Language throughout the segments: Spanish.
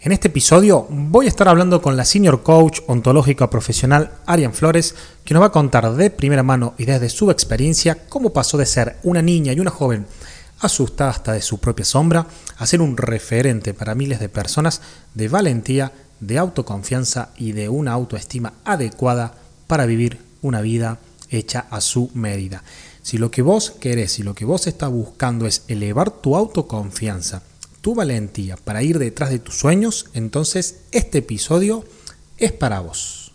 En este episodio voy a estar hablando con la senior coach ontológica profesional Arian Flores, que nos va a contar de primera mano y desde su experiencia cómo pasó de ser una niña y una joven asustada hasta de su propia sombra a ser un referente para miles de personas de valentía, de autoconfianza y de una autoestima adecuada para vivir una vida hecha a su medida. Si lo que vos querés y lo que vos estás buscando es elevar tu autoconfianza, tu valentía para ir detrás de tus sueños, entonces este episodio es para vos.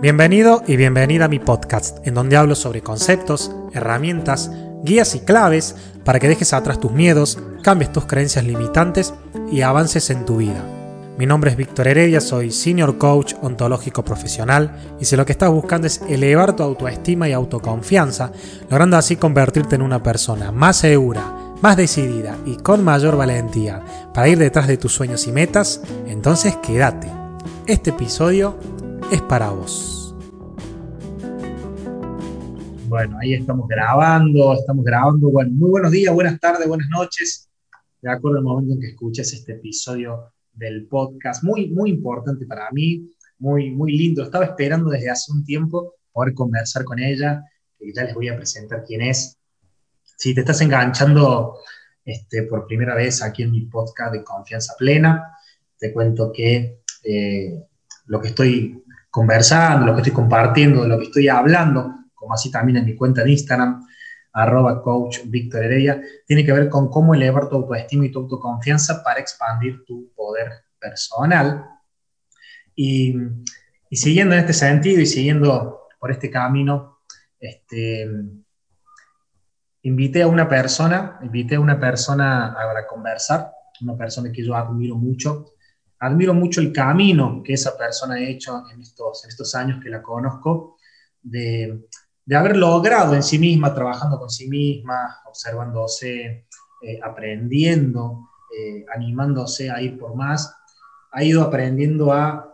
Bienvenido y bienvenida a mi podcast, en donde hablo sobre conceptos, herramientas, guías y claves para que dejes atrás tus miedos, cambies tus creencias limitantes y avances en tu vida. Mi nombre es Víctor Heredia, soy Senior Coach Ontológico Profesional y si lo que estás buscando es elevar tu autoestima y autoconfianza, logrando así convertirte en una persona más segura, más decidida y con mayor valentía para ir detrás de tus sueños y metas, entonces quédate. Este episodio es para vos. Bueno, ahí estamos grabando, estamos grabando. Bueno, muy buenos días, buenas tardes, buenas noches. De acuerdo al momento en que escuches este episodio del podcast, muy, muy importante para mí, muy, muy lindo. Estaba esperando desde hace un tiempo poder conversar con ella, que ya les voy a presentar quién es. Si te estás enganchando este, por primera vez aquí en mi podcast de Confianza Plena, te cuento que eh, lo que estoy conversando, lo que estoy compartiendo, lo que estoy hablando, como así también en mi cuenta de Instagram, arroba coach Víctor Heredia, tiene que ver con cómo elevar tu autoestima y tu autoconfianza para expandir tu poder personal. Y, siguiendo en este sentido y siguiendo por este camino, este, invité a una persona, invité a una persona a, conversar, una persona que yo admiro mucho. Admiro mucho el camino que esa persona ha hecho en estos, en estos años que la conozco, de, de haber logrado en sí misma, trabajando con sí misma, observándose, eh, aprendiendo, eh, animándose a ir por más, ha ido aprendiendo a,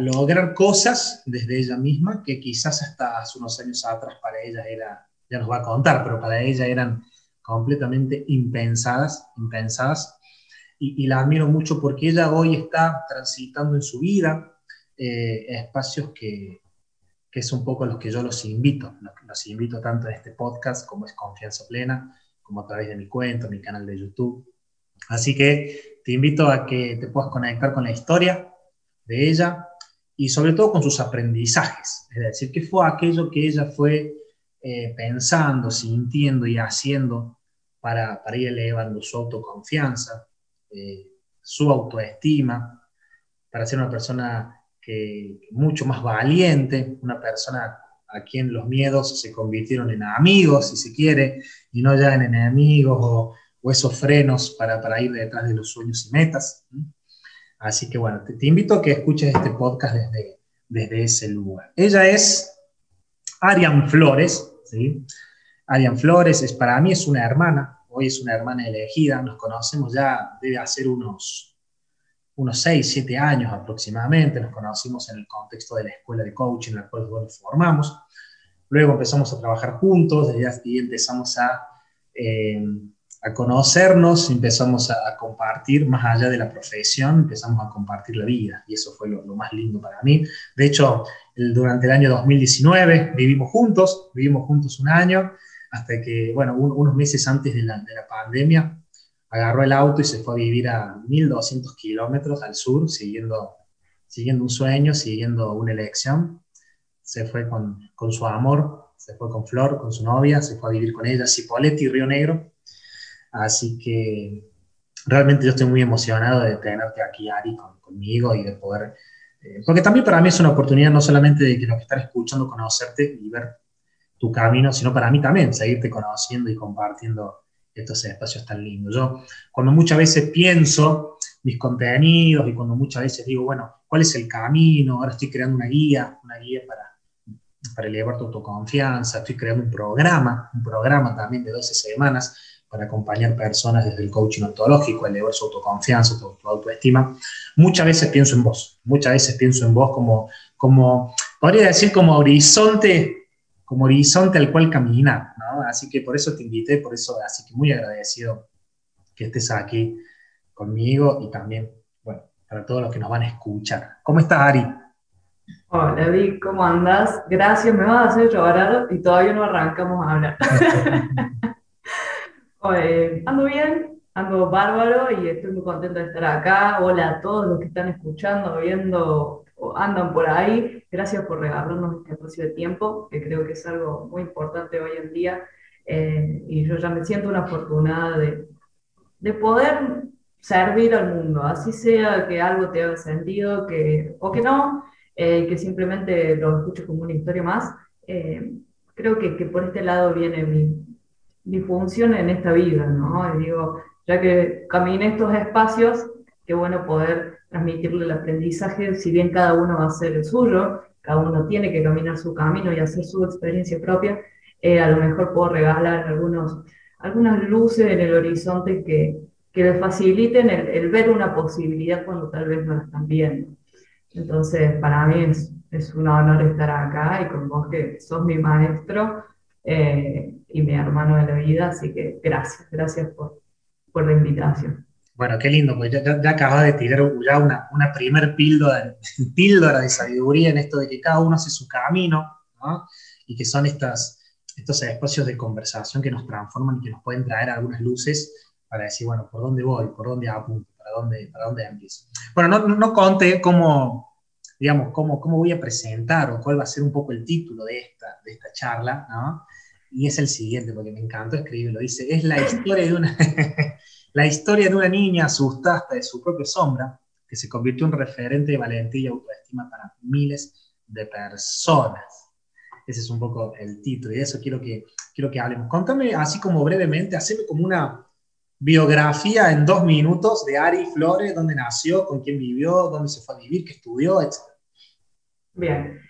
lograr cosas desde ella misma que quizás hasta hace unos años atrás para ella era, ya nos va a contar, pero para ella eran completamente impensadas, impensadas. Y, la admiro mucho porque ella hoy está transitando en su vida eh, espacios que, que es un poco los que yo los invito. Los, invito tanto en este podcast como es Confianza Plena, como a través de mi cuenta, mi canal de YouTube. Así que te invito a que te puedas conectar con la historia de ella y sobre todo con sus aprendizajes. Es decir, qué fue aquello que ella fue eh, pensando, sintiendo y haciendo para, para, ir elevando su autoconfianza, eh, su autoestima, para ser una persona mucho más valiente, una persona a quien los miedos se convirtieron en amigos, si se quiere, y no ya en enemigos o, esos frenos para, para, ir detrás de los sueños y metas. Así que bueno, te, invito a que escuches este podcast desde, desde ese lugar. Ella es Arian Flores, ¿sí? Flores es, para mí es una hermana, hoy es una hermana elegida, nos conocemos ya, debe hacer unos unos 6, 7 años aproximadamente, nos conocimos en el contexto de la escuela de coaching en la cual nos formamos. Luego empezamos a trabajar juntos, desde ahí empezamos a, eh, a conocernos, empezamos a, compartir más allá de la profesión, empezamos a compartir la vida y eso fue lo, más lindo para mí. De hecho, durante el año 2019 vivimos juntos, vivimos juntos un año, hasta que, bueno, unos meses antes de la, de la pandemia, agarró el auto y se fue a vivir a 1200 kilómetros al sur, siguiendo, siguiendo un sueño, siguiendo una elección. Se fue con, con, su amor, se fue con Flor, con su novia, se fue a vivir con ella, Cipolletti y Río Negro. Así que realmente yo estoy muy emocionado de tenerte aquí, Ari, conmigo y de poder... Eh, porque también para mí es una oportunidad no solamente de que los que están escuchando conocerte y ver tu camino, sino para mí también seguirte conociendo y compartiendo estos espacios tan lindos. Yo cuando muchas veces pienso mis contenidos y cuando muchas veces digo, bueno, ¿cuál es el camino? Ahora estoy creando una guía, una guía para, para elevar tu autoconfianza, estoy creando un programa, un programa también de 12 semanas para acompañar personas desde el coaching ontológico, elevar su autoconfianza, tu, autoestima. Muchas veces pienso en vos, muchas veces pienso en vos como, como podría decir, como horizonte como horizonte al cual caminar, ¿no? Así que por eso te invité, por eso, así que muy agradecido que estés aquí conmigo y también, bueno, para todos los que nos van a escuchar. ¿Cómo estás, Ari? Hola, Vic, ¿cómo andas? Gracias, me vas a hacer llorar y todavía no arrancamos a hablar. ando bien, ando bárbaro y estoy muy contento de estar acá. Hola a todos los que están escuchando, viendo andan por ahí. Gracias por regalarnos este espacio de tiempo, que creo que es algo muy importante hoy en día. Eh, y yo ya me siento una afortunada de, de poder servir al mundo, así sea que algo te haga sentido que, o que no, eh, que simplemente lo escuches como una historia más. Eh, creo que, que, por este lado viene mi, mi, función en esta vida, ¿no? Y digo, ya que caminé estos espacios, qué bueno poder transmitirle el aprendizaje, si bien cada uno va a hacer el suyo, cada uno tiene que caminar su camino y hacer su experiencia propia, eh, a lo mejor puedo regalar algunos, algunas luces en el horizonte que, que les faciliten el, el, ver una posibilidad cuando tal vez no la están viendo. Entonces, para mí es, es un honor estar acá y con vos que sos mi maestro eh, y mi hermano de la vida, así que gracias, gracias por, por la invitación. Bueno, qué lindo, pues ya, ya acabas de tirar ya una, una primer píldora, píldora de sabiduría en esto de que cada uno hace su camino, ¿no? y que son estas, estos espacios de conversación que nos transforman y que nos pueden traer algunas luces para decir, bueno, ¿por dónde voy? ¿Por dónde apunto? ¿Para dónde, para dónde empiezo? Bueno, no, no conté cómo, digamos, cómo, cómo voy a presentar o cuál va a ser un poco el título de esta, de esta charla, ¿no? Y es el siguiente, porque me encantó escribirlo. Dice, es la historia de una, la historia de una niña asustada de su propia sombra, que se convirtió en referente de valentía y autoestima para miles de personas. Ese es un poco el título y de eso quiero que, quiero que hablemos. Contame así como brevemente, haceme como una biografía en dos minutos de Ari Flores, dónde nació, con quién vivió, dónde se fue a vivir, qué estudió, etc. Bien.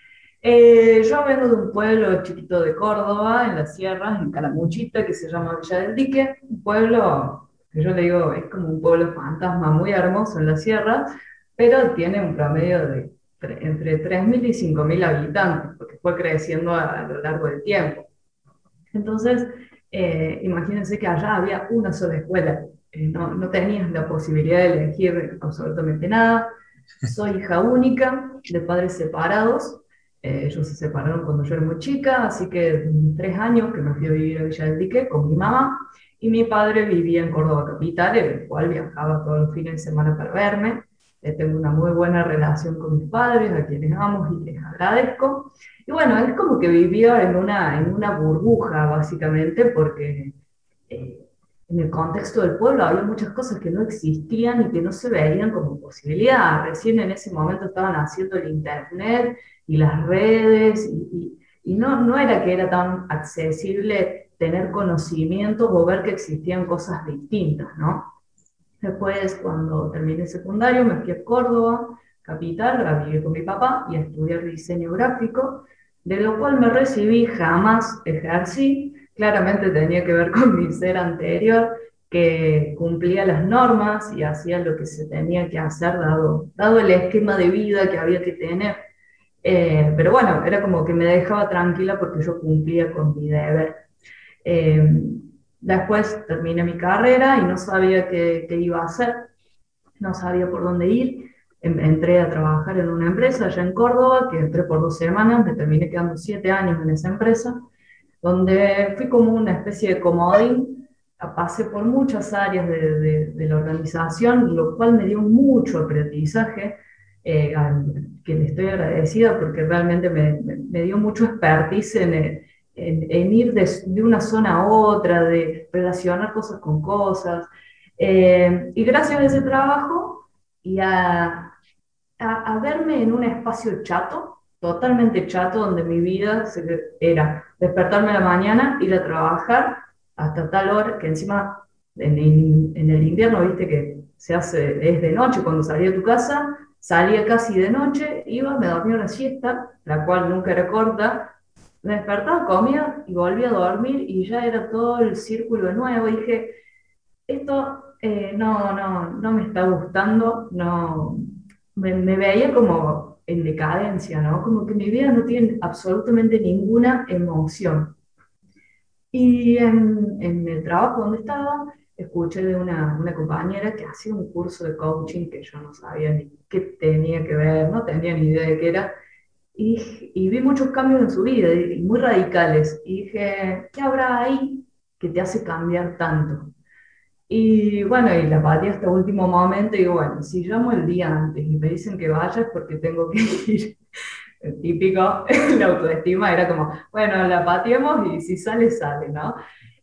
Eh, yo vengo de un pueblo chiquito de Córdoba, en las sierras, en Calamuchita, que se llama Villa del Dique, un pueblo yo le digo es como un pueblo fantasma muy hermoso en las sierras, pero tiene un promedio de entre 3.000 y 5.000 habitantes, porque fue creciendo a, a lo largo del tiempo. Entonces, eh, imagínense que allá había una sola escuela, eh, no, no tenías la posibilidad de elegir absolutamente nada. Soy hija única de padres separados. Eh, ellos se separaron cuando yo era muy chica, así que tres años que me fui a vivir a Villa del Dique con mi mamá y mi padre vivía en Córdoba Capital, el cual viajaba todos los fines de semana para verme. tengo una muy buena relación con mis padres, a quienes amo y les agradezco. Y bueno, es como que vivía en una, en una burbuja, básicamente, porque eh, en el contexto del pueblo había muchas cosas que no existían y que no se veían como posibilidad. Recién en ese momento estaban haciendo el Internet y las redes, y, y, no, no era que era tan accesible tener conocimientos o ver que existían cosas distintas, ¿no? Después, cuando terminé secundario, me fui a Córdoba, capital, a vivir con mi papá y a estudiar diseño gráfico de lo cual me recibí, jamás ejercí, claramente tenía que ver con mi ser anterior, que cumplía las normas y hacía lo que se tenía que hacer dado, dado el esquema de vida que había que tener. Eh, pero bueno, era como que me dejaba tranquila porque yo cumplía con mi deber. Eh, después terminé mi carrera y no sabía qué, iba a hacer, no sabía por dónde ir. Entré a trabajar en una empresa allá en Córdoba, que entré por dos semanas, me terminé quedando siete años en esa empresa, donde fui como una especie de comodín, pasé por muchas áreas de, la organización, lo cual me dio mucho aprendizaje, eh, que le estoy agradecida porque realmente me, me, dio mucho expertise en, en, en ir de, una zona a otra, de relacionar cosas con cosas. Eh, y gracias a ese trabajo y a, a, verme en un espacio chato, totalmente chato, donde mi vida era despertarme a la mañana, ir a trabajar hasta tal hora, que encima en, el invierno, viste que se hace, es de noche cuando salía de tu casa, salía casi de noche, iba, me dormía una siesta, la cual nunca era corta, me despertaba, comía y volvía a dormir y ya era todo el círculo nuevo. Y dije, esto eh, no, no, no me está gustando, no, me, veía como en decadencia, ¿no? Como que mi vida no tiene absolutamente ninguna emoción. Y en, en el trabajo donde estaba, escuché de una, una, compañera que hacía un curso de coaching que yo no sabía ni qué tenía que ver, no tenía ni idea de qué era, y, y vi muchos cambios en su vida, y muy radicales, y dije, ¿qué habrá ahí que te hace cambiar tanto? Y bueno, y la patí hasta último momento, y bueno, si llamo el día antes y me dicen que vayas porque tengo que ir, el típico, la autoestima era como, bueno, la pateemos y si sale, sale, ¿no?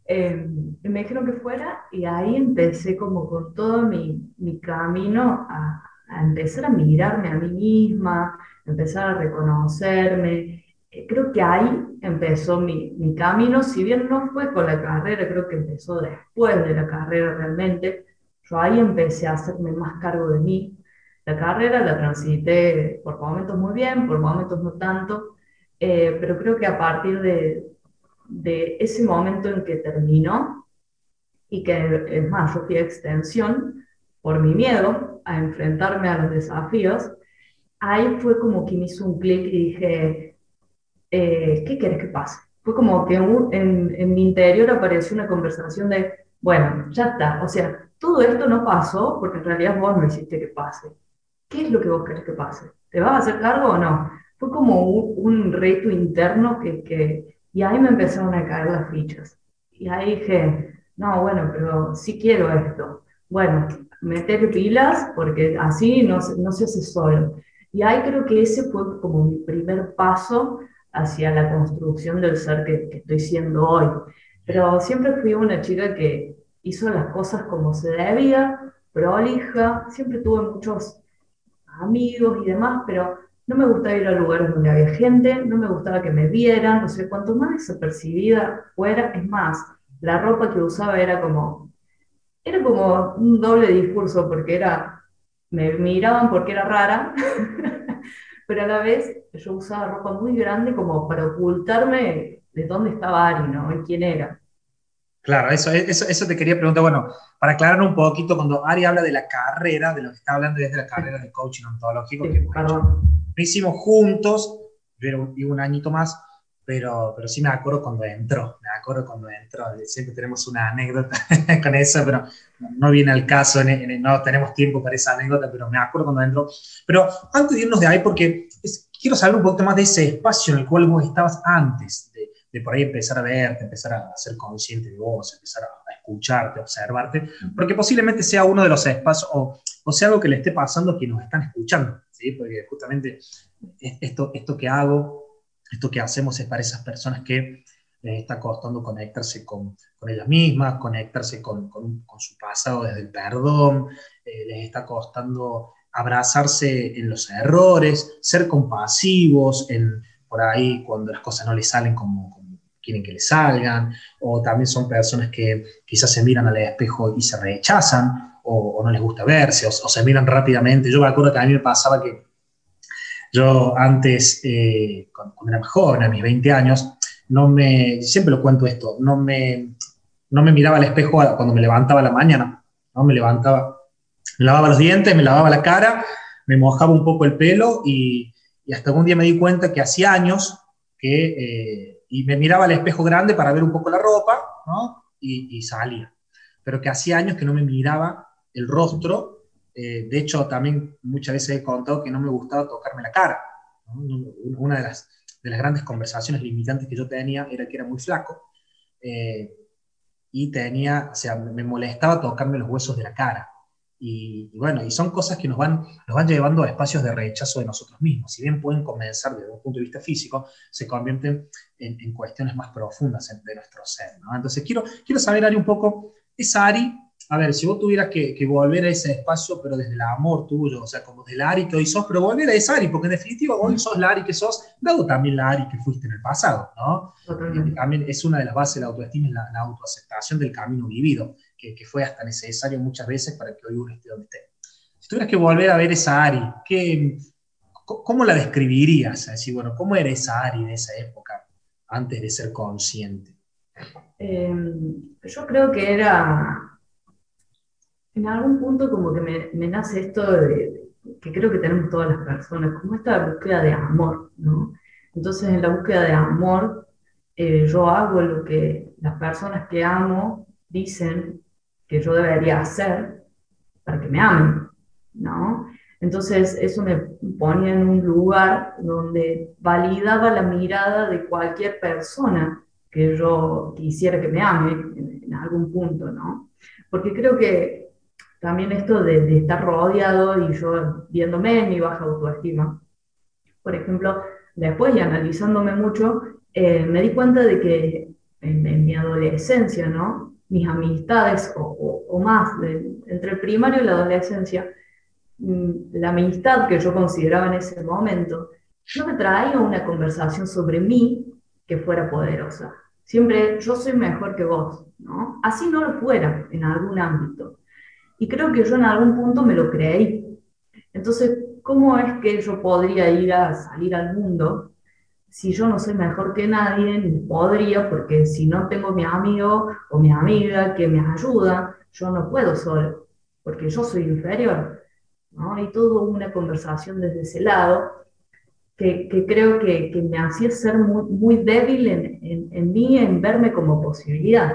Eh, me dijeron que fuera y ahí empecé como con todo mi, mi camino a, a, empezar a mirarme a mí misma, empezar a reconocerme. Eh, creo que ahí empezó mi, mi, camino, si bien no fue con la carrera, creo que empezó después de la carrera realmente. Yo ahí empecé a hacerme más cargo de mí. La carrera la transité por momentos muy bien, por momentos no tanto, eh, pero creo que a partir de, de ese momento en que terminó y que es más, yo fui a extensión por mi miedo a enfrentarme a los desafíos, ahí fue como que me hizo un clic y dije, eh, ¿qué quieres que pase? Fue como que en, en mi interior apareció una conversación de, bueno, ya está, o sea, todo esto no pasó porque en realidad vos no hiciste que pase. ¿Qué es lo que vos querés que pase? ¿Te vas a hacer cargo o no? Fue como un, un reto interno que, que, y ahí me empezaron a caer las fichas. Y ahí dije, no, bueno, pero sí quiero esto. Bueno, meter pilas porque así no, no se hace solo. Y ahí creo que ese fue como mi primer paso hacia la construcción del ser que, que estoy siendo hoy. Pero siempre fui una chica que hizo las cosas como se debía, prolija, siempre tuve muchos amigos y demás, pero no me gustaba ir a lugares donde había gente, no me gustaba que me vieran, o sea, cuanto más desapercibida fuera, es más, la ropa que usaba era como, era como un doble discurso, porque era, me miraban porque era rara, pero a la vez yo usaba ropa muy grande como para ocultarme de dónde estaba Ari, ¿no? Y quién era. Claro, eso, eso, eso te quería preguntar, bueno, para aclarar un poquito, cuando Ari habla de la carrera, de lo que está hablando desde la carrera de coaching ontológico, que lo hicimos juntos, yo era un añito más, pero, pero sí me acuerdo cuando entró, me acuerdo cuando entró, siempre tenemos una anécdota con eso, pero no viene al caso, no tenemos tiempo para esa anécdota, pero me acuerdo cuando entró. Pero antes de irnos de ahí, porque quiero saber un poquito más de ese espacio en el cual vos estabas antes de, de por ahí empezar a verte, empezar a ser consciente de vos, empezar a, escucharte, observarte, porque posiblemente sea uno de los espacios, o, o sea algo que le esté pasando a quienes nos están escuchando porque justamente esto, esto que hago, esto que hacemos es para esas personas que les está costando conectarse con, con ellas mismas, conectarse con, con, su pasado desde el perdón, eh, les está costando abrazarse en los errores, ser compasivos en, por ahí cuando las cosas no les salen como, quieren que les salgan, o también son personas que quizás se miran al espejo y se rechazan, o, no les gusta verse, o, se miran rápidamente. Yo me acuerdo que a mí me pasaba que yo antes, eh, cuando, era más joven, a mis 20 años, no me, siempre lo cuento esto, no me, no me miraba al espejo cuando me levantaba la mañana, ¿no? Me levantaba, me lavaba los dientes, me lavaba la cara, me mojaba un poco el pelo y, hasta un día me di cuenta que hacía años que, eh, y me miraba al espejo grande para ver un poco la ropa, ¿no? Y, y salía. Pero que hacía años que no me miraba el rostro. Eh, de hecho, también muchas veces he contado que no me gustaba tocarme la cara. Una de las, de las grandes conversaciones limitantes que yo tenía era que era muy flaco eh, y tenía, o sea, me molestaba tocarme los huesos de la cara. Y, bueno, y son cosas que nos van, nos van llevando a espacios de rechazo de nosotros mismos. Si bien pueden comenzar desde un punto de vista físico, se convierten en, en cuestiones más profundas de nuestro ser. ¿no? Entonces, quiero, quiero saber, Ari, un poco, esa Ari a ver, si vos tuvieras que, volver a ese espacio, pero desde el amor tuyo, o sea, como del Ari que hoy sos, pero volver a ese Ari, porque en definitiva hoy sos la Ari que sos, dado también la Ari que fuiste en el pasado, ¿no? también es una de las bases de la autoestima, la, la autoaceptación del camino vivido, que, fue hasta necesario muchas veces para que hoy uno esté donde esté. Si tuvieras que volver a ver esa Ari, ¿qué, ¿cómo la describirías? Es decir, bueno, ¿cómo era esa Ari de esa época antes de ser consciente? Em, yo creo que era en algún punto como que me, nace esto de, que creo que tenemos todas las personas, como esta búsqueda de amor, ¿no? Entonces, en la búsqueda de amor, eh, yo hago lo que las personas que amo dicen que yo debería hacer para que me amen, ¿no? Entonces, eso me ponía en un lugar donde validaba la mirada de cualquier persona que yo quisiera que me ame en, algún punto, ¿no? Porque creo que también esto de, estar rodeado y yo viéndome en mi baja autoestima, por ejemplo, después y analizándome mucho, eh, me di cuenta de que en, mi adolescencia, ¿no? Mis amistades, o, más, entre el primario y la adolescencia, Mm, la amistad que yo consideraba en ese momento no me traía una conversación sobre mí que fuera poderosa. Siempre yo soy mejor que vos, ¿no? Así no lo fuera en algún ámbito. Y creo que yo en algún punto me lo creí. Entonces, ¿cómo es que yo podría ir a salir al mundo si yo no soy mejor que nadie? Ni podría, porque si no tengo mi amigo o mi amiga que me ayuda, yo no puedo solo, porque yo soy inferior. ¿no? Y todo una conversación desde ese lado que, que creo que, que, me hacía ser muy, muy débil en, en, en, mí, en verme como posibilidad.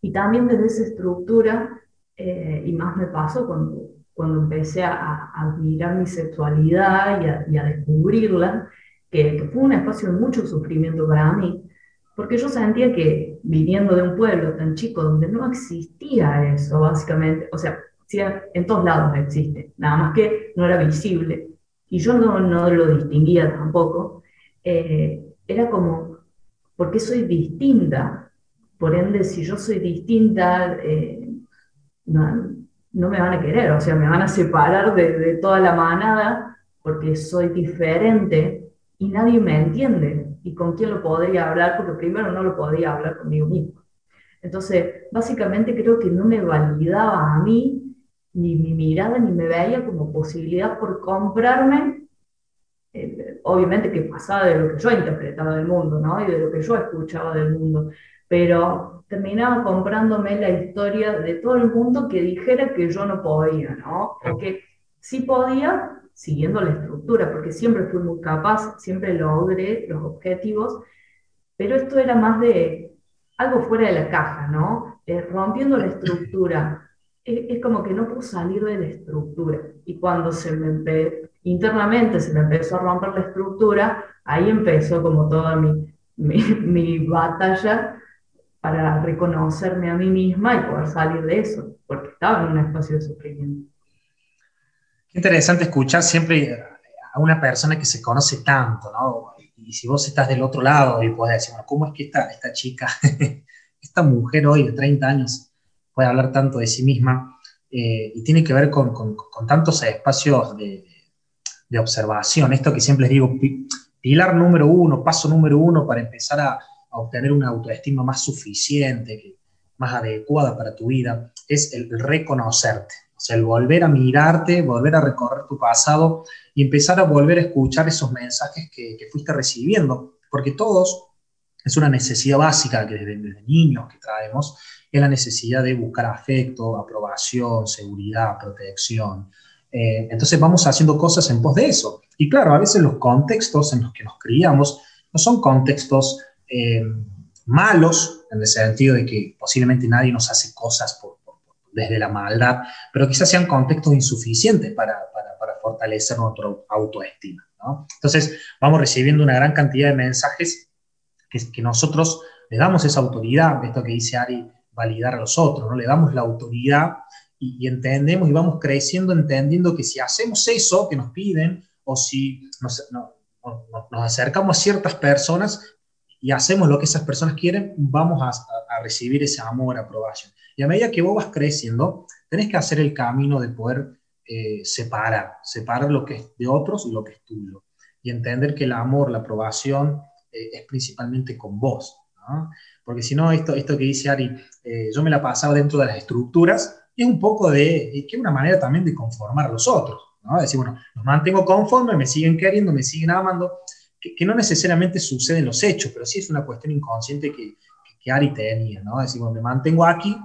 Y también desde esa estructura, eh, y más me pasó cuando, cuando empecé a, a admirar mi sexualidad y a, y a descubrirla, que, que, fue un espacio de mucho sufrimiento para mí, porque yo sentía que viniendo de un pueblo tan chico donde no existía eso, básicamente, o sea, en todos lados existe, nada más que no era visible. Y yo no, no lo distinguía tampoco. Eh, era como, porque soy distinta? Por ende, si yo soy distinta, eh, no, no, me van a querer, o sea, me van a separar de, toda la manada porque soy diferente y nadie me entiende. ¿Y con quién lo podría hablar? Porque primero no lo podía hablar conmigo mismo. Entonces, básicamente creo que no me validaba a mí ni mi mirada ni me veía como posibilidad por comprarme, obviamente que pasaba de lo que yo interpretaba del mundo, ¿no? Y de lo que yo escuchaba del mundo, pero terminaba comprándome la historia de todo el mundo que dijera que yo no podía, ¿no? O que sí podía siguiendo la estructura, porque siempre fui muy capaz, siempre logré los objetivos, pero esto era más de algo fuera de la caja, ¿no? Eh, rompiendo la estructura, es, como que no puedo salir de la estructura. Y cuando se me internamente se me empezó a romper la estructura, ahí empezó como toda mi, mi, batalla para reconocerme a mí misma y poder salir de eso, porque estaba en un espacio de sufrimiento. Qué interesante escuchar siempre a una persona que se conoce tanto, ¿no? Y si vos estás del otro lado y podés decir, bueno, ¿cómo es que esta, esta chica, esta mujer hoy de 30 años, puede hablar tanto de sí misma eh, y tiene que ver con, con, tantos espacios de, de, observación. Esto que siempre les digo, pilar número uno, paso número uno para empezar a, obtener una autoestima más suficiente, más adecuada para tu vida, es el, reconocerte. O sea, el volver a mirarte, volver a recorrer tu pasado y empezar a volver a escuchar esos mensajes que, que fuiste recibiendo. Porque todos, es una necesidad básica que desde, desde niños que traemos, es la necesidad de buscar afecto, aprobación, seguridad, protección. Eh, entonces vamos haciendo cosas en pos de eso. Y claro, a veces los contextos en los que nos criamos no son contextos eh, malos, en el sentido de que posiblemente nadie nos hace cosas desde la maldad, pero quizás sean contextos insuficientes para, para, fortalecer nuestra autoestima. ¿no? Entonces vamos recibiendo una gran cantidad de mensajes que, nosotros le damos esa autoridad, esto que dice Ari, validar a los otros, ¿no? Le damos la autoridad y, entendemos y vamos creciendo entendiendo que si hacemos eso que nos piden o si nos acercamos a ciertas personas y hacemos lo que esas personas quieren, vamos a, recibir ese amor, aprobación. Y a medida que vos vas creciendo, tenés que hacer el camino de poder eh, separar, separar lo que es de otros y lo que es tuyo. Y entender que el amor, la aprobación eh, es principalmente con vos. porque si no, esto, esto que dice Ari, eh, yo me la pasaba dentro de las estructuras, es un poco de, que una manera también de conformar a los otros, ¿no? Decir, bueno, los mantengo conformes, me siguen queriendo, me siguen amando, que, no necesariamente sucede en los hechos, pero sí es una cuestión inconsciente que, que, Ari tenía, ¿no? Decir, bueno, me mantengo aquí,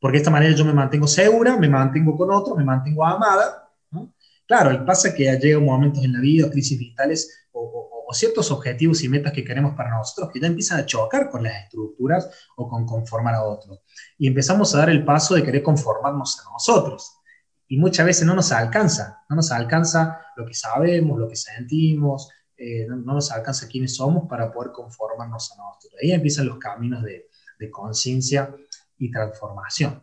porque de esta manera yo me mantengo segura, me mantengo con otros, me mantengo amada, Claro, y pasa que llega momentos en la vida, crisis vitales o, o, ciertos objetivos y metas que queremos para nosotros que ya empiezan a chocar con las estructuras o con conformar a otros. Y empezamos a dar el paso de querer conformarnos a nosotros. Y muchas veces no nos alcanza, no nos alcanza lo que sabemos, lo que sentimos, eh, no, nos alcanza quiénes somos para poder conformarnos a nosotros. Ahí empiezan los caminos de, de conciencia y transformación.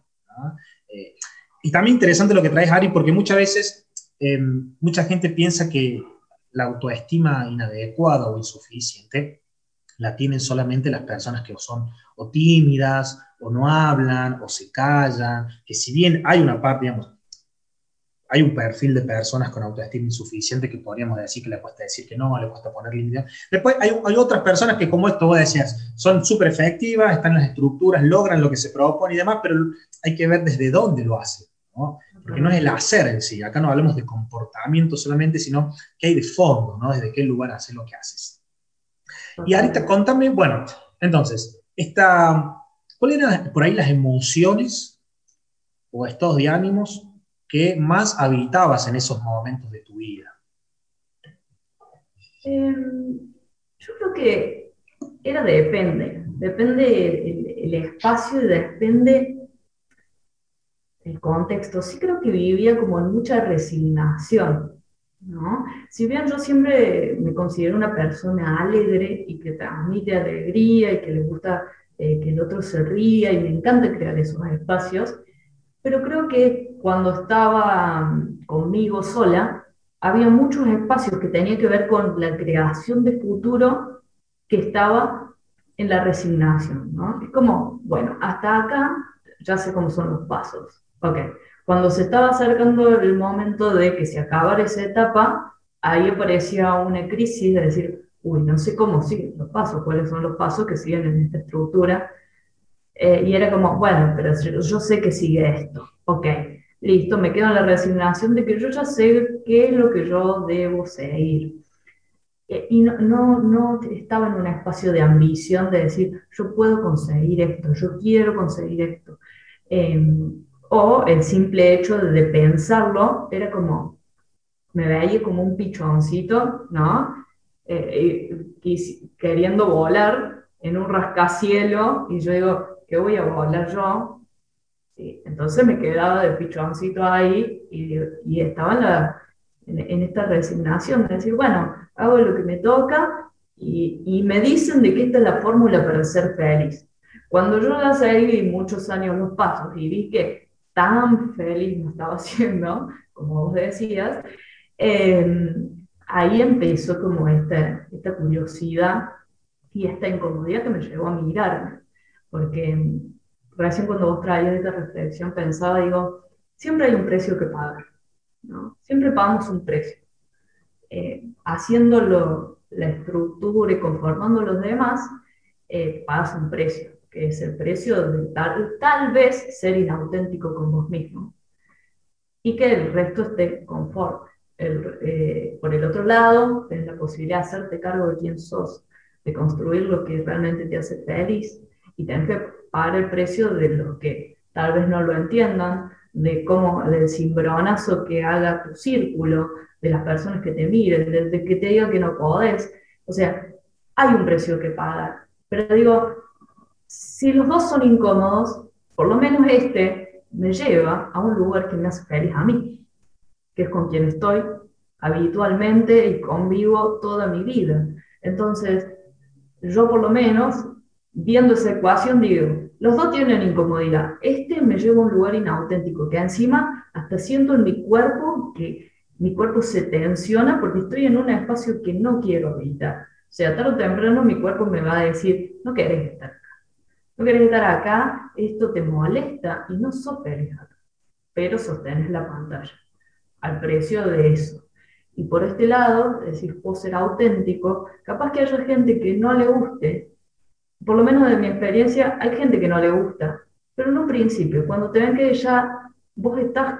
Eh, y también interesante lo que traes, Ari, porque muchas veces eh, mucha gente piensa que la autoestima inadecuada o insuficiente la tienen solamente las personas que son o tímidas, o no hablan, o se callan, que si bien hay una parte, digamos, hay un perfil de personas con autoestima insuficiente que podríamos decir que le cuesta decir que no, le cuesta poner límites. Después hay, hay, otras personas que, como esto vos decías, son súper efectivas, están en las estructuras, logran lo que se propone y demás, pero hay que ver desde dónde lo hacen. ¿no? Porque no es el hacer en sí, acá no hablamos de comportamiento solamente, sino que hay de fondo, ¿no? desde qué lugar haces lo que haces. Y ahorita contame, bueno, entonces, esta, ¿cuáles eran por ahí las emociones o estados de ánimos que más habitabas en esos momentos de tu vida? Em, yo creo que era depende, depende el, el, espacio y depende el contexto. Sí creo que vivía como en mucha resignación, ¿no? Si bien yo siempre me considero una persona alegre y que transmite alegría y que le gusta eh, que el otro se ría y me encanta crear esos espacios, pero creo que cuando estaba mm, conmigo sola, había muchos espacios que tenían que ver con la creación de futuro que estaba en la resignación, ¿no? Es como, bueno, hasta acá ya sé cómo son los pasos. Ok, cuando se estaba acercando el momento de que se acabara esa etapa, ahí aparecía una crisis de decir, uy, no sé cómo siguen los pasos, cuáles son los pasos que siguen en esta estructura eh, y era como, bueno, pero yo sé que sigue esto. Ok, listo, me quedo en la resignación de que yo ya sé qué es lo que yo debo seguir. Eh, y no, no, no, estaba en un espacio de ambición de decir, yo puedo conseguir esto, yo quiero conseguir esto. Em, o el simple hecho de pensarlo era como, me veía como un pichoncito, ¿no? Eh, queriendo volar en un rascacielo y yo digo, ¿qué voy a volar yo? entonces me quedaba de pichoncito ahí y, y estaba en, en, esta resignación de decir, bueno, hago lo que me toca y, y me dicen de que esta es la fórmula para ser feliz. Cuando yo ya seguí muchos años los pasos y vi que tan feliz me estaba haciendo, como vos decías, em, ahí empezó como esta, esta curiosidad y esta incomodidad que me llevó a mirarme porque recién cuando vos traías esta reflexión pensaba, digo, siempre hay un precio que pagar, ¿no? Siempre pagamos un precio. Eh, haciéndolo la estructura y conformando los demás, eh, pagas un precio, que es el precio de tal, tal vez ser inauténtico con vos mismo y que el resto esté conforme. Eh, por el otro lado, tenés la posibilidad de hacerte cargo de quién sos, de construir lo que realmente te hace feliz y tenés que pagar el precio de los que tal vez no lo entiendan, de cómo, del cimbronazo que haga tu círculo, de las personas que te miren, de, que te digan que no podés. O sea, hay un precio que pagar. Pero digo, si los dos son incómodos, por lo menos este me lleva a un lugar que me hace feliz a mí, que es con quien estoy habitualmente y convivo toda mi vida. Entonces, yo por lo menos viendo esa ecuación, digo, los dos tienen incomodidad. Este me lleva a un lugar inauténtico, que encima hasta siento en mi cuerpo que mi cuerpo se tensiona porque estoy en un espacio que no quiero habitar. O sea, tarde o temprano mi cuerpo me va a decir, no querés estar acá. No querés estar acá, esto te molesta y no feliz acá. Pero sostenes la pantalla al precio de eso. Y por este lado, decir, puedo ser auténtico, capaz que haya gente que no le guste por lo menos de mi experiencia, hay gente que no le gusta, pero en un principio, cuando te ven que ya vos estás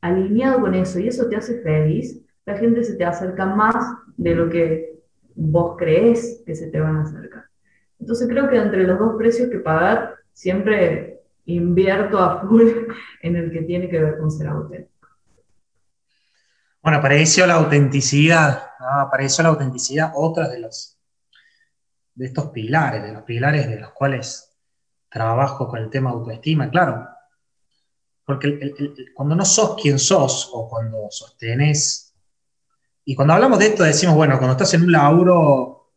alineado con eso y eso te hace feliz, la gente se te acerca más de lo que vos crees que se te van a acercar. Entonces creo que entre los dos precios que pagar, siempre invierto a full en el que tiene que ver con ser auténtico. Bueno, apareció la autenticidad, apareció la autenticidad, otras de los de estos pilares, de los pilares de los cuales trabajo con el tema autoestima, claro. Porque cuando no sos quien sos, o cuando sostenes, y cuando hablamos de esto decimos, bueno, cuando estás en un laburo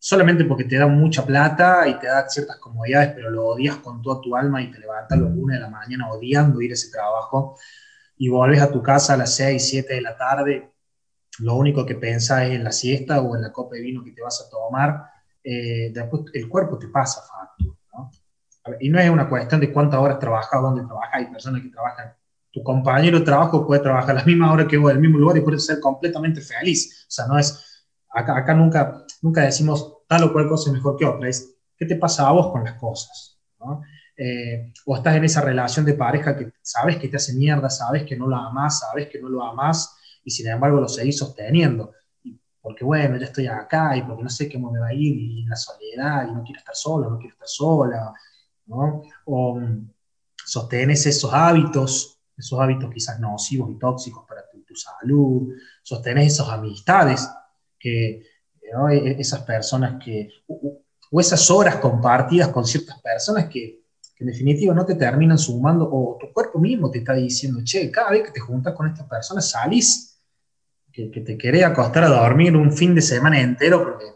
solamente porque te da mucha plata y te da ciertas comodidades, pero lo odias con toda tu alma y te levantas a las 1 de la mañana odiando ir a ese trabajo, y vuelves a tu casa a las 6, 7 de la tarde, lo único que pensás es en la siesta o en la copa de vino que te vas a tomar, eh, después el cuerpo te pasa factura. Y no es una cuestión de cuántas horas trabajas, dónde trabajas, hay personas que trabajan, tu compañero de trabajo puede trabajar a la misma hora que vos, en el mismo lugar y puede ser completamente feliz. O sea, no es, acá, nunca, nunca decimos tal o cual cosa es mejor que otra, es qué te pasa a vos con las cosas. Eh, o estás en esa relación de pareja que sabes que te hace mierda, sabes que no lo amas, sabes que no lo amas, y sin embargo lo seguís sosteniendo. Porque bueno, ya estoy acá y porque no sé cómo me va a ir y la soledad y no quiero estar solo, no quiero estar sola, ¿no? O mm, sostenes esos hábitos, esos hábitos quizás nocivos y tóxicos para tu, salud, sostenes esas amistades, que, e, e, esas personas que, o esas horas compartidas con ciertas personas que que en definitiva no te terminan sumando, o tu cuerpo mismo te está diciendo, che, cada vez que te juntas con estas personas salís, que, que te querés acostar a dormir un fin de semana entero porque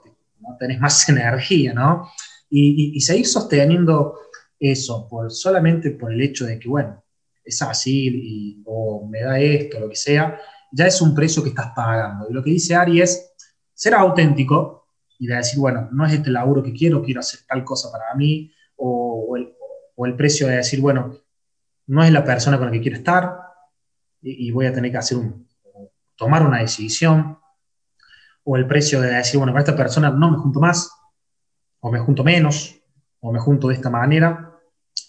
no tenés más energía, ¿no? Y, y, seguir sosteniendo eso por, solamente por el hecho de que, bueno, es así, y, o me da esto, lo que sea, ya es un precio que estás pagando. Y lo que dice Ari es ser auténtico y de decir, bueno, no es este laburo que quiero, quiero hacer tal cosa para mí, o, o, el, o el precio de decir, bueno, no es la persona con la que quiero estar y, voy a tener que hacer un, tomar una decisión, o el precio de decir, bueno, con esta persona no me junto más, o me junto menos, o me junto de esta manera,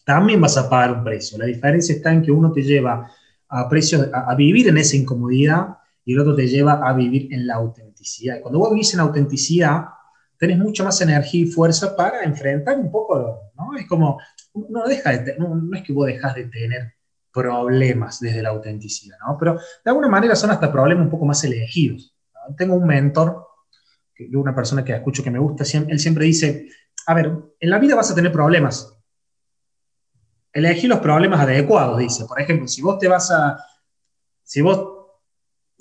también vas a pagar un precio. La diferencia está en que uno te lleva a, precio, a, vivir en esa incomodidad y el otro te lleva a vivir en la autenticidad. Y cuando vos vivís en autenticidad, tenés mucha más energía y fuerza para enfrentar un poco, ¿no? Es como, no, deja de, no, es que vos dejas de tener problemas desde la autenticidad, ¿no? Pero de alguna manera son hasta problemas un poco más elegidos. Tengo un mentor, una persona que escucho que me gusta, él siempre dice, a ver, en la vida vas a tener problemas. Elegí los problemas adecuados, dice. Por ejemplo, si vos te vas a, si vos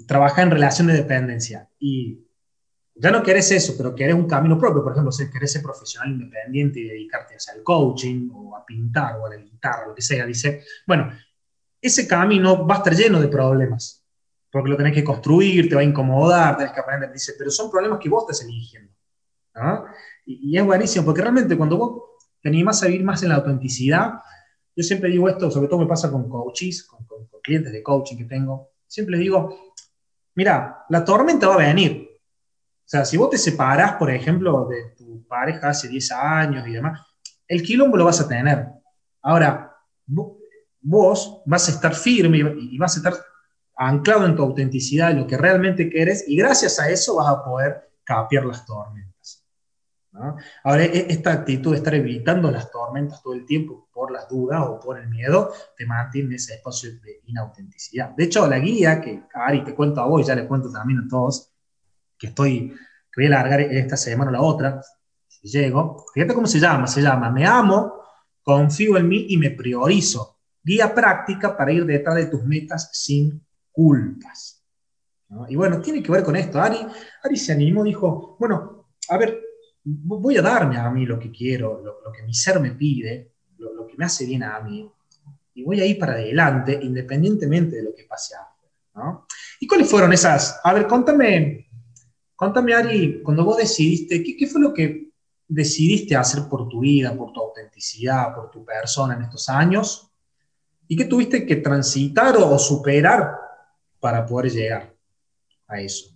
trabajas en relación de dependencia y ya no querés eso, pero querés un camino propio, por ejemplo, si querés ser profesional independiente y dedicarte al coaching o a pintar o a la guitarra, lo que sea, dice, bueno, ese camino va a estar lleno de problemas, porque lo tenés que construir, te va a incomodar, tenés que aprender, dice, pero son problemas que vos estás eligiendo. Y, es buenísimo, porque realmente cuando vos te animás a vivir más en la autenticidad, yo siempre digo esto, sobre todo me pasa con coaches, con, con clientes de coaching que tengo, siempre digo, mira, la tormenta va a venir, o sea, si vos te separás, por ejemplo, de tu pareja hace 10 años y demás, el quilombo lo vas a tener. Ahora, vos vas a estar firme y vas a estar anclado en tu autenticidad, en lo que realmente querés, y gracias a eso vas a poder capear las tormentas. Ahora, e, esta actitud de estar evitando las tormentas todo el tiempo por las dudas o por el miedo, te mantiene en ese espacio de inautenticidad. De hecho, la guía que Ari te cuento a vos, ya le cuento también a todos, que estoy, voy a largar esta semana o la otra, si llego, fíjate cómo se llama, se llama Me amo, confío en mí y me priorizo. Guía práctica para ir detrás de tus metas sin culpas. Y bueno, tiene que ver con esto. Ari, Ari se animó, dijo, bueno, a ver, voy a darme a mí lo que quiero, lo, que mi ser me pide, lo, que me hace bien a mí, y voy a ir para adelante independientemente de lo que pase afuera. ¿Y cuáles fueron esas? A ver, contame Contame, Ari, cuando vos decidiste, ¿qué, fue lo que decidiste hacer por tu vida, por tu autenticidad, por tu persona en estos años? ¿Y qué tuviste que transitar o, superar para poder llegar a eso?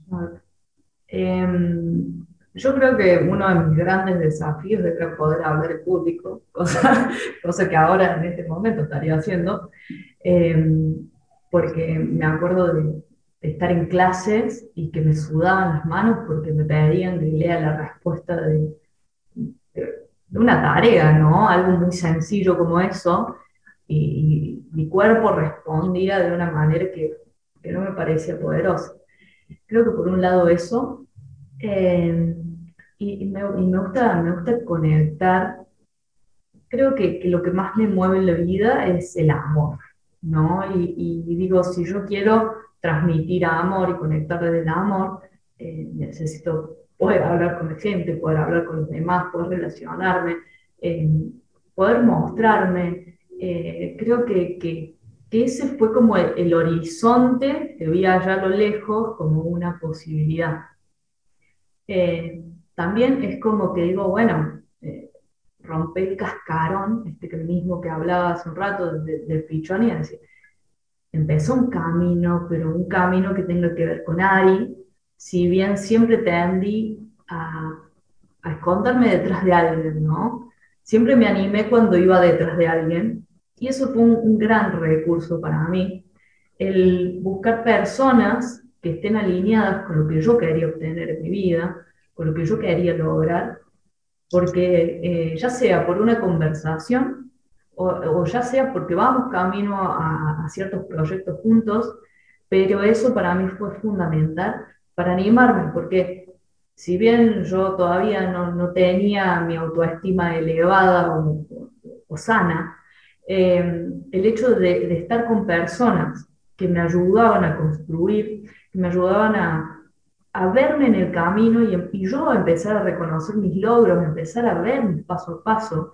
Em, yo creo que uno de mis grandes desafíos es poder hablar en público, cosa, cosa que ahora en este momento estaría haciendo, em, porque me acuerdo de, estar en clases y que me sudaban las manos porque me pedían que lea la respuesta de, una tarea, ¿no? Algo muy sencillo como eso, y, mi cuerpo respondía de una manera que, que no me parecía poderoso. Creo que por un lado eso, eh, y, me, gusta, me gusta conectar, creo que, lo que más me mueve en la vida es el amor, ¿no? Y, digo, si yo quiero transmitir amor y conectar desde el amor, eh, necesito poder hablar con la gente, poder hablar con los demás, poder relacionarme, eh, poder mostrarme. Creo que, que, ese fue como el, horizonte que vi allá a lo lejos como una posibilidad. Eh, también es como que digo, bueno, eh, romper el cascarón, este que mismo que hablaba hace un rato del pichón y decir, empezó un camino, pero un camino que tenga que ver con Ari, si bien siempre tendí a, a esconderme detrás de alguien, ¿no? Siempre me animé cuando iba detrás de alguien, y eso fue un, gran recurso para mí, el buscar personas que estén alineadas con lo que yo quería obtener en mi vida, con lo que yo quería lograr, porque eh, ya sea por una conversación o, ya sea porque vamos camino a, ciertos proyectos juntos, pero eso para mí fue fundamental para animarme, porque si bien yo todavía no, no tenía mi autoestima elevada o, o sana, eh, el hecho de, estar con personas que me ayudaban a construir, que me ayudaban a, verme en el camino y, y, yo empezar a reconocer mis logros, empezar a ver mis paso a paso.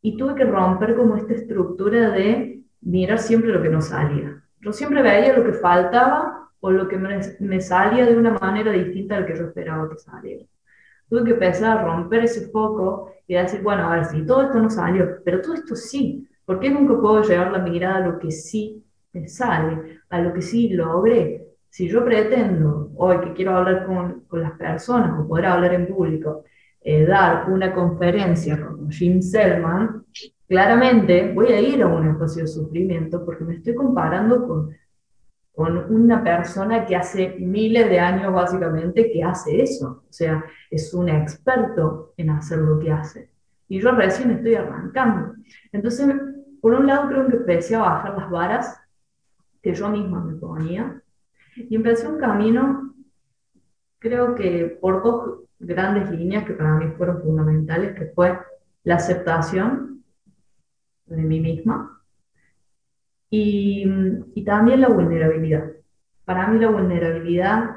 Y tuve que romper como esta estructura de mirar siempre lo que no salía. Yo siempre veía lo que faltaba o lo que me, me salía de una manera distinta al que yo esperaba que saliera. Tuve que empezar a romper ese foco y decir, bueno, a ver, si todo esto no salió, pero todo esto sí, ¿Por qué nunca puedo llevar la mirada a lo que sí me sale, a lo que sí logré? Si yo pretendo hoy que quiero hablar con, con las personas o poder hablar en público, eh, dar una conferencia como Jim Selman, claramente voy a ir a un espacio de sufrimiento porque me estoy comparando con, con una persona que hace miles de años básicamente que hace eso. O sea, es un experto en hacer lo que hace. Y yo recién estoy arrancando. Entonces por un lado creo que empecé a bajar las varas que yo misma me ponía y empecé un camino, creo que por dos grandes líneas que para mí fueron fundamentales, que fue la aceptación de mí misma y, también la vulnerabilidad. Para mí la vulnerabilidad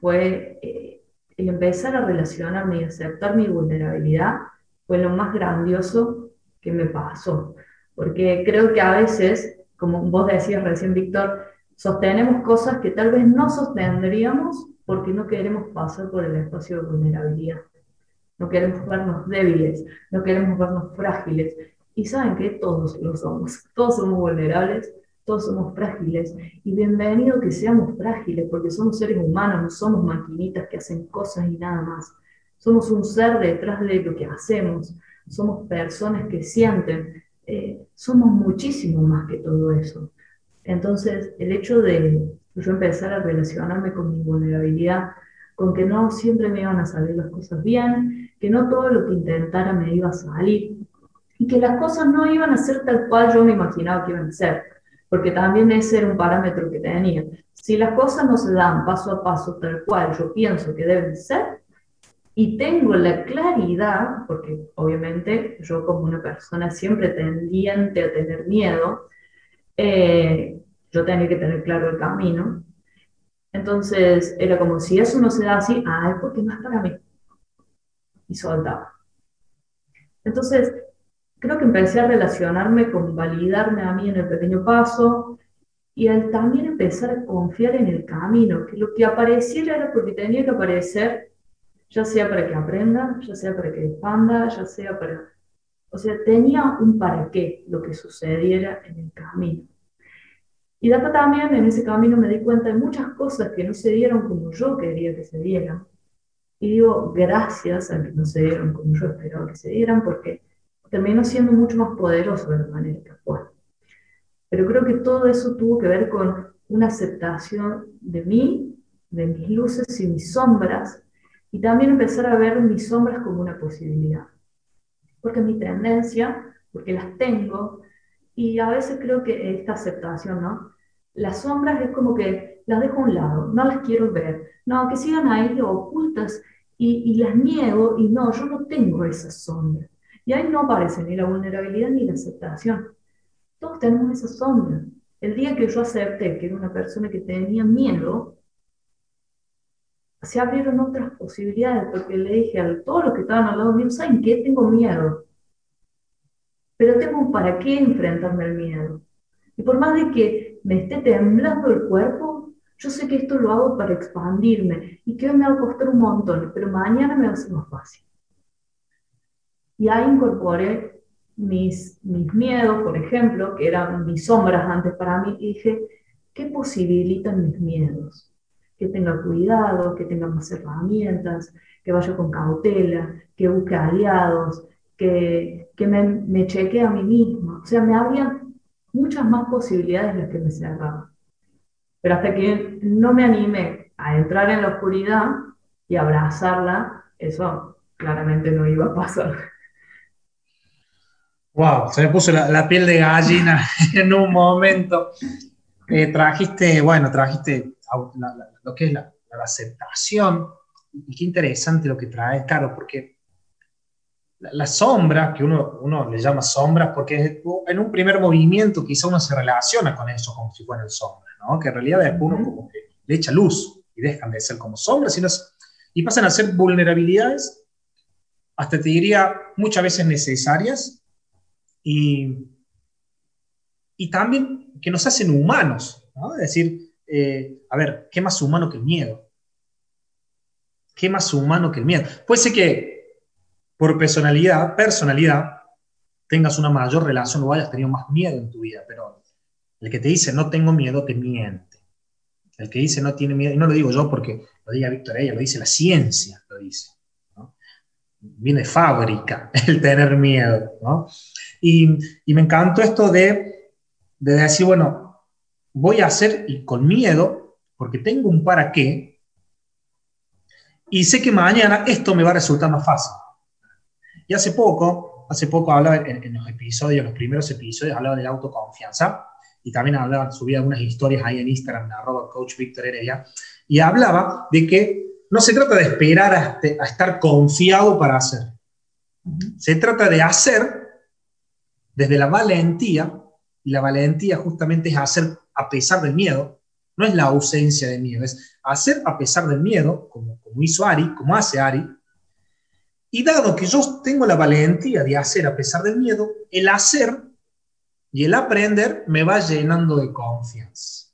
fue eh, el empezar a relacionarme y aceptar mi vulnerabilidad fue lo más grandioso que me pasó porque creo que a veces, como vos decías recién, Víctor, sostenemos cosas que tal vez no sostendríamos porque no queremos pasar por el espacio de vulnerabilidad. No queremos vernos débiles, no queremos vernos frágiles. Y saben que todos lo somos, todos somos vulnerables, todos somos frágiles. Y bienvenido que seamos frágiles, porque somos seres humanos, no somos maquinitas que hacen cosas y nada más. Somos un ser detrás de lo que hacemos, somos personas que sienten, eh, somos muchísimo más que todo eso. Entonces, el hecho de yo empezar a relacionarme con mi vulnerabilidad, con que no siempre me iban a salir las cosas bien, que no todo lo que intentara me iba a salir, y que las cosas no iban a ser tal cual yo me imaginaba que iban a ser, porque también ese era un parámetro que tenía. Si las cosas no se dan paso a paso tal cual yo pienso que deben ser, y tengo la claridad, porque obviamente yo como una persona siempre tendiente a tener miedo, eh, yo tenía que tener claro el camino. Entonces era como si eso no se da así, ah, porque no es para mí. Y soltaba. Entonces, creo que empecé a relacionarme con validarme a mí en el pequeño paso y al también empezar a confiar en el camino, que lo que apareciera era porque tenía que aparecer ya sea para que aprenda, ya sea para que expanda, ya sea para... O sea, tenía un para qué lo que sucediera en el camino. Y de acá también en ese camino me di cuenta de muchas cosas que no se dieron como yo quería que se dieran. Y digo, gracias a que no se dieron como yo esperaba que se dieran, porque terminó siendo mucho más poderoso de la manera que fue. Pero creo que todo eso tuvo que ver con una aceptación de mí, de mis luces y mis sombras, y también empezar a ver mis sombras como una posibilidad. Porque mi tendencia, porque las tengo, y a veces creo que esta aceptación, ¿no? las sombras es como que las dejo a un lado, no las quiero ver, no, que sigan ahí ocultas y, y las niego y no, yo no tengo esas sombras. Y ahí no aparece ni la vulnerabilidad ni la aceptación. Todos tenemos esas sombras. El día que yo acepté que era una persona que tenía miedo, se abrieron otras posibilidades, porque le dije a todos los que estaban al lado mío, ¿saben qué? Tengo miedo. Pero tengo para qué enfrentarme al miedo. Y por más de que me esté temblando el cuerpo, yo sé que esto lo hago para expandirme y que hoy me va a costar un montón, pero mañana me va a ser más fácil. Y ahí incorporé mis, mis miedos, por ejemplo, que eran mis sombras antes para mí, y dije, ¿qué posibilitan mis miedos? Que tenga cuidado, que tenga más herramientas, que vaya con cautela, que busque aliados, que, que me, me chequee a mí misma. O sea, me abrían muchas más posibilidades de las que me cerraban. Pero hasta que no me animé a entrar en la oscuridad y abrazarla, eso claramente no iba a pasar. Wow, se me puso la, piel de gallina en un momento. Eh, trajiste, bueno, trajiste lo que es la, aceptación, y qué interesante lo que trae, claro, porque la, sombra, que uno, uno le llama sombra, porque en un primer movimiento quizá uno se relaciona con eso como si fueran sombras, ¿no? que en realidad después uno como que le echa luz y dejan de ser como sombras sino, y pasan a ser vulnerabilidades, hasta te diría muchas veces necesarias, y, y también que nos hacen humanos, ¿no? es decir, eh, a ver, ¿qué más humano que el miedo? ¿Qué más humano que el miedo? Puede ser que por personalidad, personalidad, tengas una mayor relación o hayas tenido más miedo en tu vida, pero el que te dice no tengo miedo te miente. El que dice no tiene miedo, y no lo digo yo porque lo diga Víctor ella, lo dice la ciencia, lo dice. Viene fábrica el tener miedo. Y, me encantó esto de, de decir, bueno, voy a hacer y con miedo, porque tengo un para qué, y sé que mañana esto me va a resultar más fácil. Y hace poco, hace poco hablaba en, los episodios, los primeros episodios, hablaba de la autoconfianza, y también hablaba, subía algunas historias ahí en Instagram, arroba coach Víctor Heredia, y hablaba de que no se trata de esperar a, a estar confiado para hacer. Se trata de hacer desde la valentía, y la valentía justamente es hacer a pesar del miedo, no es la ausencia de miedo, es hacer a pesar del miedo, como, como hizo Ari, como hace Ari. Y dado que yo tengo la valentía de hacer a pesar del miedo, el hacer y el aprender me va llenando de confianza.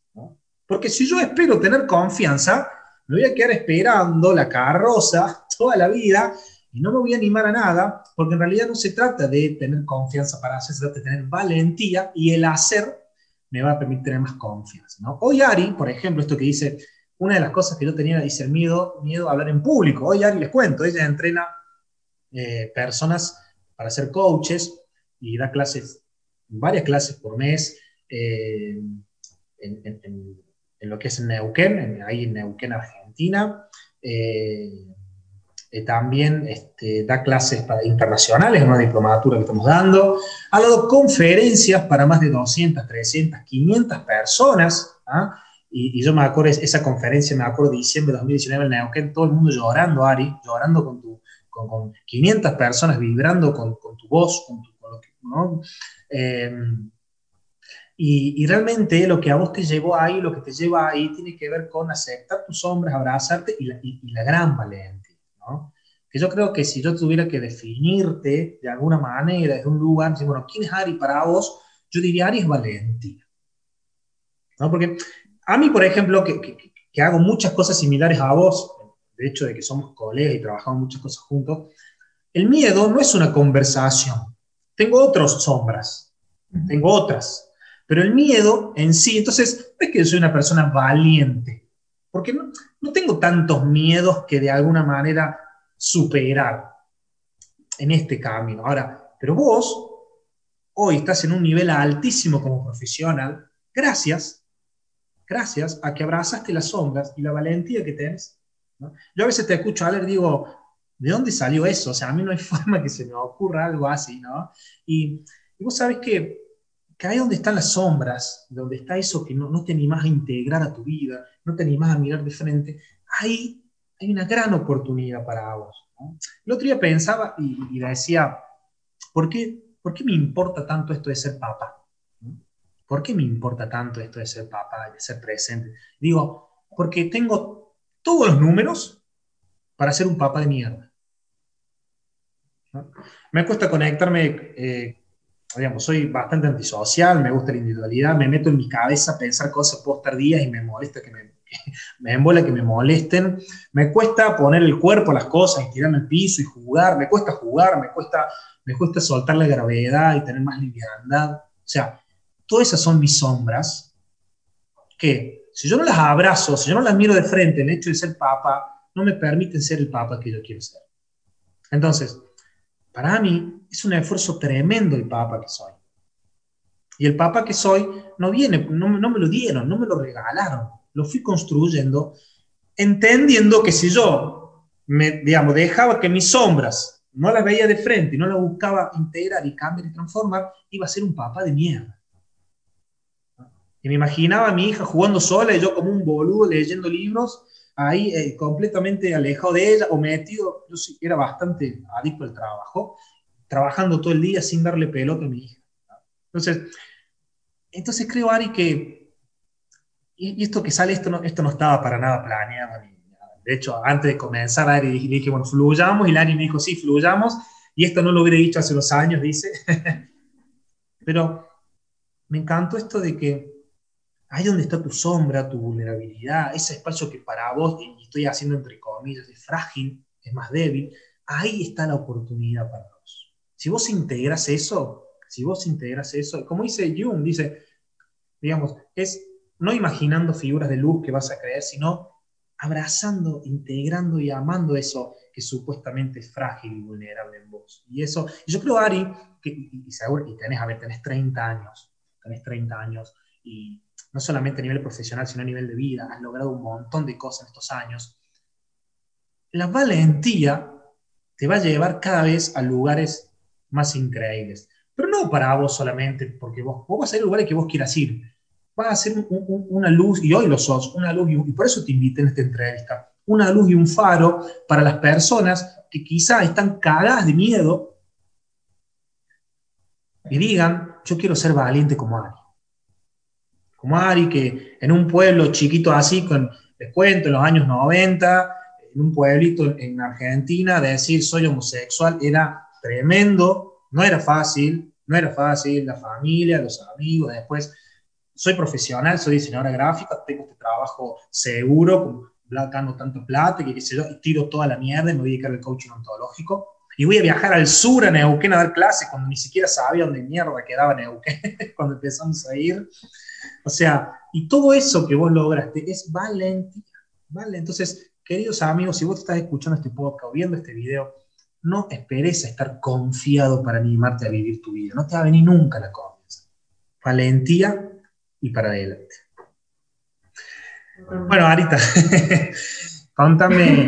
Porque si yo espero tener confianza, me voy a quedar esperando la carroza toda la vida y no me voy a animar a nada, porque en realidad no se trata de tener confianza para hacer, se trata de tener valentía y el hacer me va a permitir tener más confianza. ¿no? Hoy Ari, por ejemplo, esto que dice, una de las cosas que yo tenía, dice, el miedo, a hablar en público. Hoy Ari les cuento, ella entrena eh, personas para ser coaches y da clases, varias clases por mes eh, en, lo que es en Neuquén, ahí en Neuquén, Argentina. Eh, eh, también este, da clases para internacionales, una diplomatura que estamos dando. Ha dado conferencias para más de 200, 300, 500 personas. ¿ah? Y, yo me acuerdo, esa conferencia, me acuerdo de diciembre de 2019 en Neuquén, todo el mundo llorando, Ari, llorando con, tu, con, 500 personas vibrando con, tu voz, con tu, ¿no? Em, y, y, realmente lo que a vos te llevó ahí, lo que te lleva ahí, tiene que ver con aceptar tus hombres, abrazarte y la, y la gran valentía. Que yo creo que si yo tuviera que definirte de alguna manera, desde un lugar, decir, bueno, ¿quién es Ari para vos? Yo diría Ari es valentía. ¿No? Porque a mí, por ejemplo, que, que, hago muchas cosas similares a vos, de hecho de que somos colegas y trabajamos muchas cosas juntos, el miedo no es una conversación. Tengo otras sombras, tengo otras. Pero el miedo en sí, entonces, no es que yo soy una persona valiente, porque no, no tengo tantos miedos que de alguna manera superar en este camino. Ahora, pero vos hoy estás en un nivel altísimo como profesional, gracias, gracias a que abrazaste las sombras y la valentía que tenés. Yo a veces te escucho hablar y digo, ¿de dónde salió eso? O sea, a mí no hay forma que se me ocurra algo así, ¿no? Y, y vos sabes que que ahí donde están las sombras, donde está eso que no, no te animás a integrar a tu vida, no te animás a mirar de frente, ahí hay una gran oportunidad para vos. El otro día pensaba y, y decía, ¿por qué, ¿por qué me importa tanto esto de ser papa? ¿Por qué me importa tanto esto de ser papá, de ser presente? Digo, porque tengo todos los números para ser un papá de mierda. Me cuesta conectarme, eh, digamos, soy bastante antisocial, me gusta la individualidad, me meto en mi cabeza a pensar cosas, puedo estar y me molesta que me, me embola que me molesten. Me cuesta poner el cuerpo a las cosas y tirarme al piso y jugar, me cuesta jugar, me cuesta, me cuesta soltar la gravedad y tener más liviandad. O sea, todas esas son mis sombras, que si yo no las abrazo, si yo no las miro de frente, el hecho de ser papa, no me permiten ser el papa que yo quiero ser. Entonces, para mí es un esfuerzo tremendo el papa que soy. Y el papa que soy no viene, no, no me lo dieron, no me lo regalaron, lo fui construyendo entendiendo que si yo me, digamos, dejaba que mis sombras no las veía de frente y no las buscaba integrar y cambiar y transformar, iba a ser un papa de mierda. Y me imaginaba a mi hija jugando sola y yo como un boludo leyendo libros, ahí eh, completamente alejado de ella o metido, yo sí, era bastante adicto al trabajo, trabajando todo el día sin darle pelota a mi hija. Entonces, entonces creo, Ari, que, y, esto que sale, esto no, esto no estaba para nada planeado. de hecho, antes de comenzar, Ari le dije, bueno, fluyamos, y Lani me dijo, sí, fluyamos, y esto no lo hubiera dicho hace unos años, dice. Pero me encantó esto de que ahí donde está tu sombra, tu vulnerabilidad, ese espacio que para vos, y estoy haciendo entre comillas, es frágil, es más débil, ahí está la oportunidad para vos. Si vos integras eso, si vos integras eso, como dice Jung, dice, digamos, es no imaginando figuras de luz que vas a creer, sino abrazando, integrando y amando eso que supuestamente es frágil y vulnerable en vos. Y eso, yo creo, Ari, que, y, seguro, y tenés, a ver, tenés 30 años, tenés 30 años, y no solamente a nivel profesional, sino a nivel de vida, has logrado un montón de cosas en estos años, la valentía te va a llevar cada vez a lugares más increíbles. Pero no para vos solamente, porque vos, vas a ir a lugares que vos quieras ir. Vas a ser una luz, y hoy lo sos, una luz, y, por eso te invité en esta entrevista, una luz y un faro para las personas que quizá están cagadas de miedo y digan, yo quiero ser valiente como Ari como Ari, que en un pueblo chiquito así, les cuento, en los años 90, en un pueblito en Argentina, de decir soy homosexual era tremendo, no era fácil, no era fácil, la familia, los amigos, después soy profesional, soy diseñadora gráfica, tengo este trabajo seguro, gano tanto plata, que yo, y tiro toda la mierda y me voy a dedicar al coaching ontológico. Y voy a viajar al sur, a Neuquén, a dar clases, cuando ni siquiera sabía dónde mierda quedaba Neuquén, cuando empezamos a ir. O sea, y todo eso que vos lograste es valentía, ¿vale? Entonces, queridos amigos, si vos estás escuchando este podcast o viendo este video, no esperes a estar confiado para animarte a vivir tu vida. No te va a venir nunca la confianza. Valentía y para adelante. Bueno, Arita, contame